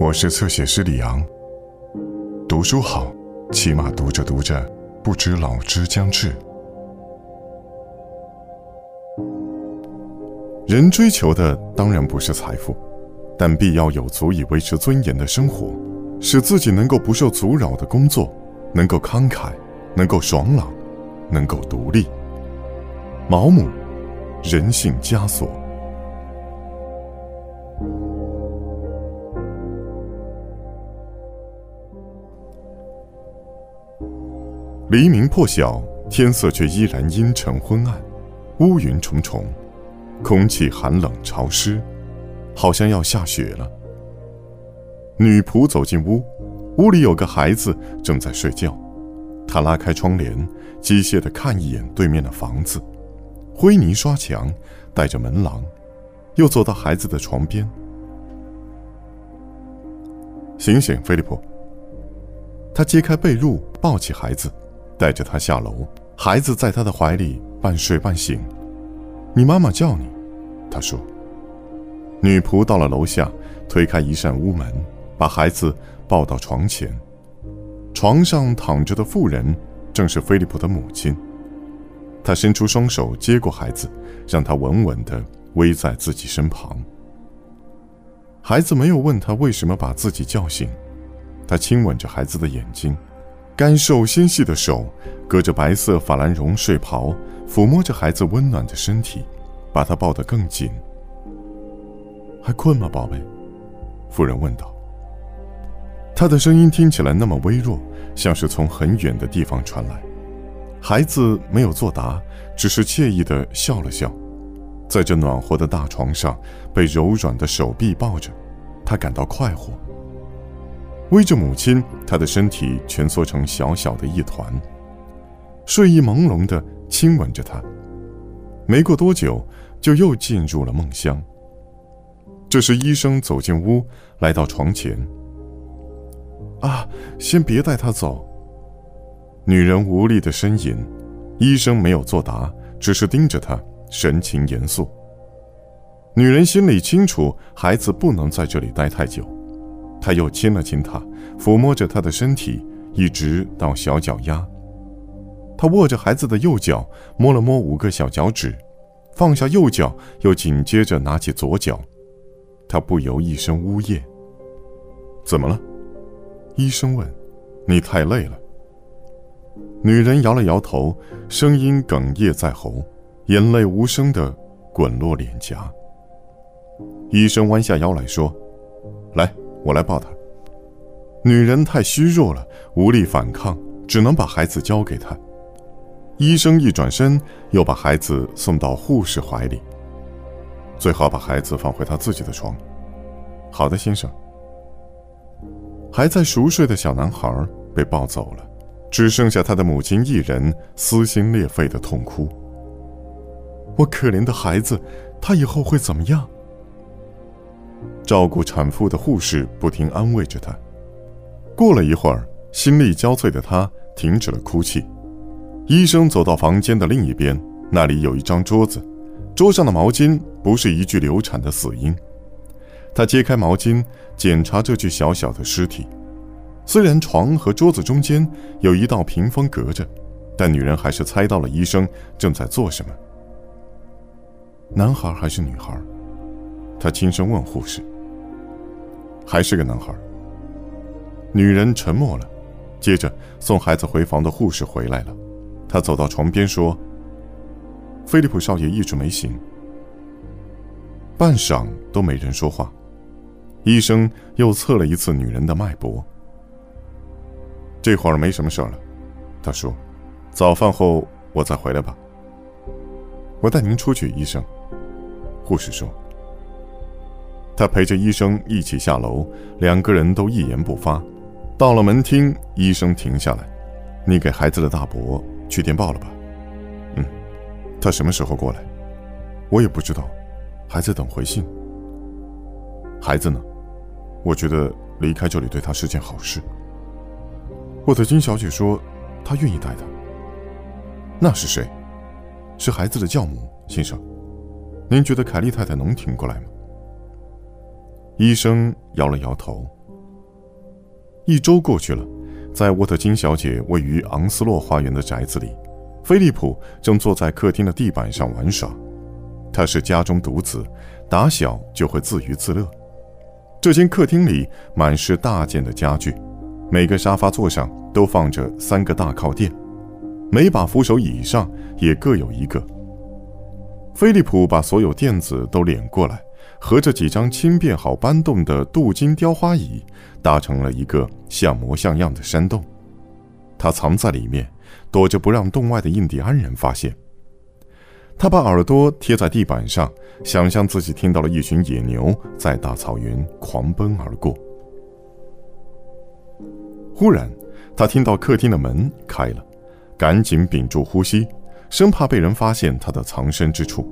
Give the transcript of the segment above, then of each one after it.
我是侧写师李昂。读书好，起码读着读着，不知老之将至。人追求的当然不是财富，但必要有足以维持尊严的生活，使自己能够不受阻扰的工作，能够慷慨，能够爽朗，能够独立。毛姆，人性枷锁。黎明破晓，天色却依然阴沉昏暗，乌云重重。空气寒冷潮湿，好像要下雪了。女仆走进屋，屋里有个孩子正在睡觉。她拉开窗帘，机械地看一眼对面的房子，灰泥刷墙，带着门廊，又走到孩子的床边。醒醒，菲利普！他揭开被褥，抱起孩子，带着他下楼。孩子在他的怀里半睡半醒。你妈妈叫你，他说。女仆到了楼下，推开一扇屋门，把孩子抱到床前。床上躺着的妇人，正是菲利普的母亲。她伸出双手接过孩子，让他稳稳地偎在自己身旁。孩子没有问他为什么把自己叫醒，他亲吻着孩子的眼睛，干瘦纤细的手隔着白色法兰绒睡袍。抚摸着孩子温暖的身体，把他抱得更紧。还困吗，宝贝？夫人问道。他的声音听起来那么微弱，像是从很远的地方传来。孩子没有作答，只是惬意地笑了笑，在这暖和的大床上，被柔软的手臂抱着，他感到快活。偎着母亲，他的身体蜷缩成小小的一团，睡意朦胧的。亲吻着她，没过多久，就又进入了梦乡。这时，医生走进屋，来到床前。啊，先别带他走。女人无力的呻吟，医生没有作答，只是盯着她，神情严肃。女人心里清楚，孩子不能在这里待太久。他又亲了亲她，抚摸着她的身体，一直到小脚丫。他握着孩子的右脚，摸了摸五个小脚趾，放下右脚，又紧接着拿起左脚。他不由一声呜咽。怎么了？医生问。你太累了。女人摇了摇头，声音哽咽在喉，眼泪无声的滚落脸颊。医生弯下腰来说：“来，我来抱她。”女人太虚弱了，无力反抗，只能把孩子交给他。医生一转身，又把孩子送到护士怀里。最好把孩子放回他自己的床。好的，先生。还在熟睡的小男孩被抱走了，只剩下他的母亲一人撕心裂肺的痛哭。我可怜的孩子，他以后会怎么样？照顾产妇的护士不停安慰着她。过了一会儿，心力交瘁的她停止了哭泣。医生走到房间的另一边，那里有一张桌子，桌上的毛巾不是一具流产的死婴。他揭开毛巾，检查这具小小的尸体。虽然床和桌子中间有一道屏风隔着，但女人还是猜到了医生正在做什么。男孩还是女孩？他轻声问护士。还是个男孩。女人沉默了，接着送孩子回房的护士回来了。他走到床边说：“菲利普少爷一直没醒。”半晌都没人说话，医生又测了一次女人的脉搏。这会儿没什么事了，他说：“早饭后我再回来吧。”我带您出去，医生。”护士说。他陪着医生一起下楼，两个人都一言不发。到了门厅，医生停下来：“你给孩子的大伯。”去电报了吧？嗯，他什么时候过来？我也不知道，还在等回信。孩子呢？我觉得离开这里对他是件好事。沃特金小姐说，她愿意带他。那是谁？是孩子的教母，先生。您觉得凯莉太太能挺过来吗？医生摇了摇头，一周过去了，在沃特金小姐位于昂斯洛花园的宅子里，菲利普正坐在客厅的地板上玩耍。他是家中独子，打小就会自娱自乐。这间客厅里满是大件的家具，每个沙发座上都放着三个大靠垫，每把扶手椅上也各有一个。菲利普把所有垫子都敛过来，和这几张轻便好搬动的镀金雕花椅搭成了一个像模像样的山洞。他藏在里面，躲着不让洞外的印第安人发现。他把耳朵贴在地板上，想象自己听到了一群野牛在大草原狂奔而过。忽然，他听到客厅的门开了，赶紧屏住呼吸，生怕被人发现他的藏身之处。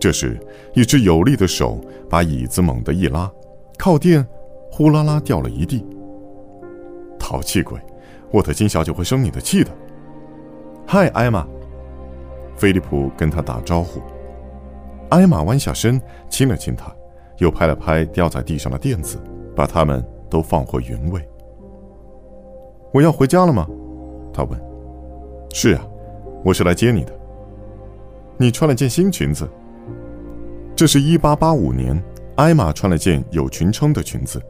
这时，一只有力的手把椅子猛地一拉，靠垫呼啦啦掉了一地。淘气鬼，沃特金小姐会生你的气的。嗨，艾玛。菲利普跟他打招呼，艾玛弯下身亲了亲他，又拍了拍掉在地上的垫子，把它们都放回原位。我要回家了吗？他问。是啊，我是来接你的。你穿了件新裙子。这是一八八五年，艾玛穿了件有裙撑的裙子，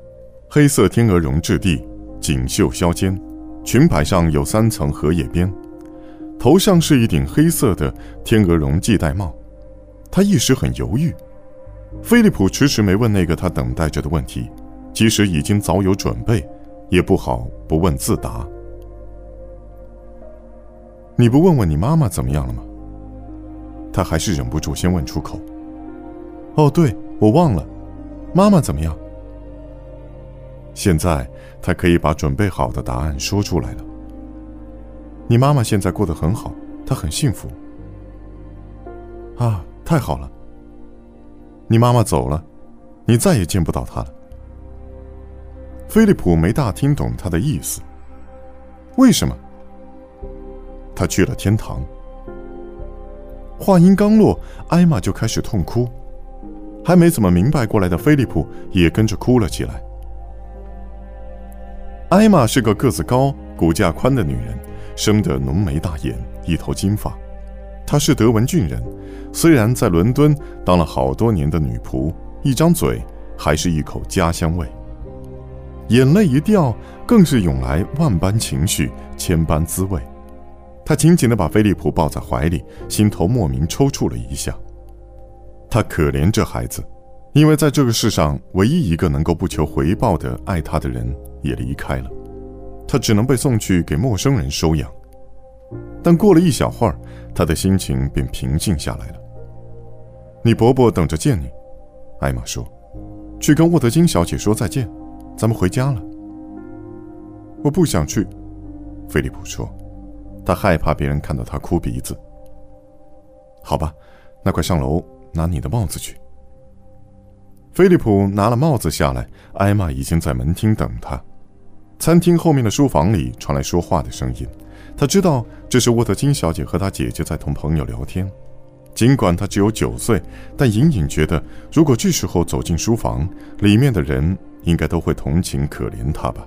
黑色天鹅绒质地，锦绣削肩，裙摆上有三层荷叶边。头上是一顶黑色的天鹅绒系带帽，他一时很犹豫。菲利普迟迟没问那个他等待着的问题，即使已经早有准备，也不好不问自答。你不问问你妈妈怎么样了吗？他还是忍不住先问出口。哦，对，我忘了，妈妈怎么样？现在他可以把准备好的答案说出来了。你妈妈现在过得很好，她很幸福。啊，太好了！你妈妈走了，你再也见不到她了。菲利普没大听懂他的意思。为什么？他去了天堂。话音刚落，艾玛就开始痛哭，还没怎么明白过来的菲利普也跟着哭了起来。艾玛是个个子高、骨架宽的女人。生得浓眉大眼，一头金发。她是德文郡人，虽然在伦敦当了好多年的女仆，一张嘴还是一口家乡味。眼泪一掉，更是涌来万般情绪，千般滋味。她紧紧地把菲利普抱在怀里，心头莫名抽搐了一下。他可怜这孩子，因为在这个世上，唯一一个能够不求回报的爱他的人也离开了。他只能被送去给陌生人收养，但过了一小会儿，他的心情便平静下来了。你伯伯等着见你，艾玛说：“去跟沃德金小姐说再见，咱们回家了。”我不想去，菲利普说，他害怕别人看到他哭鼻子。好吧，那快上楼拿你的帽子去。菲利普拿了帽子下来，艾玛已经在门厅等他。餐厅后面的书房里传来说话的声音，他知道这是沃特金小姐和她姐姐在同朋友聊天。尽管他只有九岁，但隐隐觉得，如果这时候走进书房，里面的人应该都会同情可怜他吧。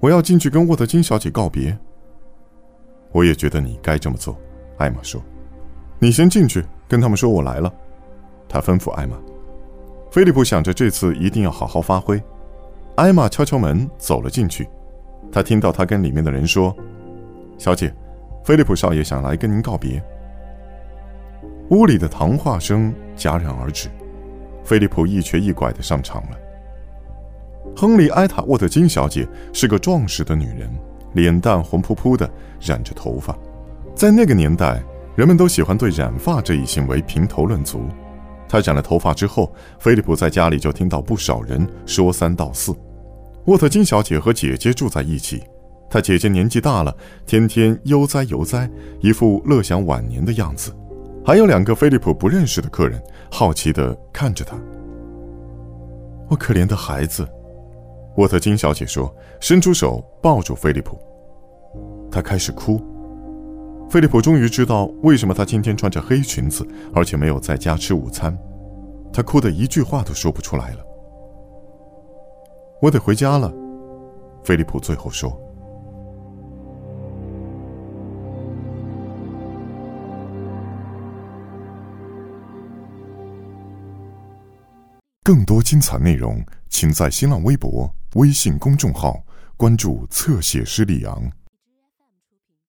我要进去跟沃特金小姐告别。我也觉得你该这么做，艾玛说。你先进去跟他们说我来了，他吩咐艾玛。菲利普想着这次一定要好好发挥。艾玛敲敲门走了进去，他听到他跟里面的人说：“小姐，菲利普少爷想来跟您告别。”屋里的谈话声戛然而止，菲利普一瘸一拐的上场了。亨利·埃塔沃特金小姐是个壮实的女人，脸蛋红扑扑的，染着头发。在那个年代，人们都喜欢对染发这一行为评头论足。他染了头发之后，菲利普在家里就听到不少人说三道四。沃特金小姐和姐姐住在一起，她姐姐年纪大了，天天悠哉悠哉，一副乐享晚年的样子。还有两个菲利普不认识的客人，好奇地看着他。我可怜的孩子，沃特金小姐说，伸出手抱住菲利普。他开始哭。菲利普终于知道为什么他今天穿着黑裙子，而且没有在家吃午餐。他哭得一句话都说不出来了。我得回家了，菲利普最后说。更多精彩内容，请在新浪微博、微信公众号关注“侧写师李昂”。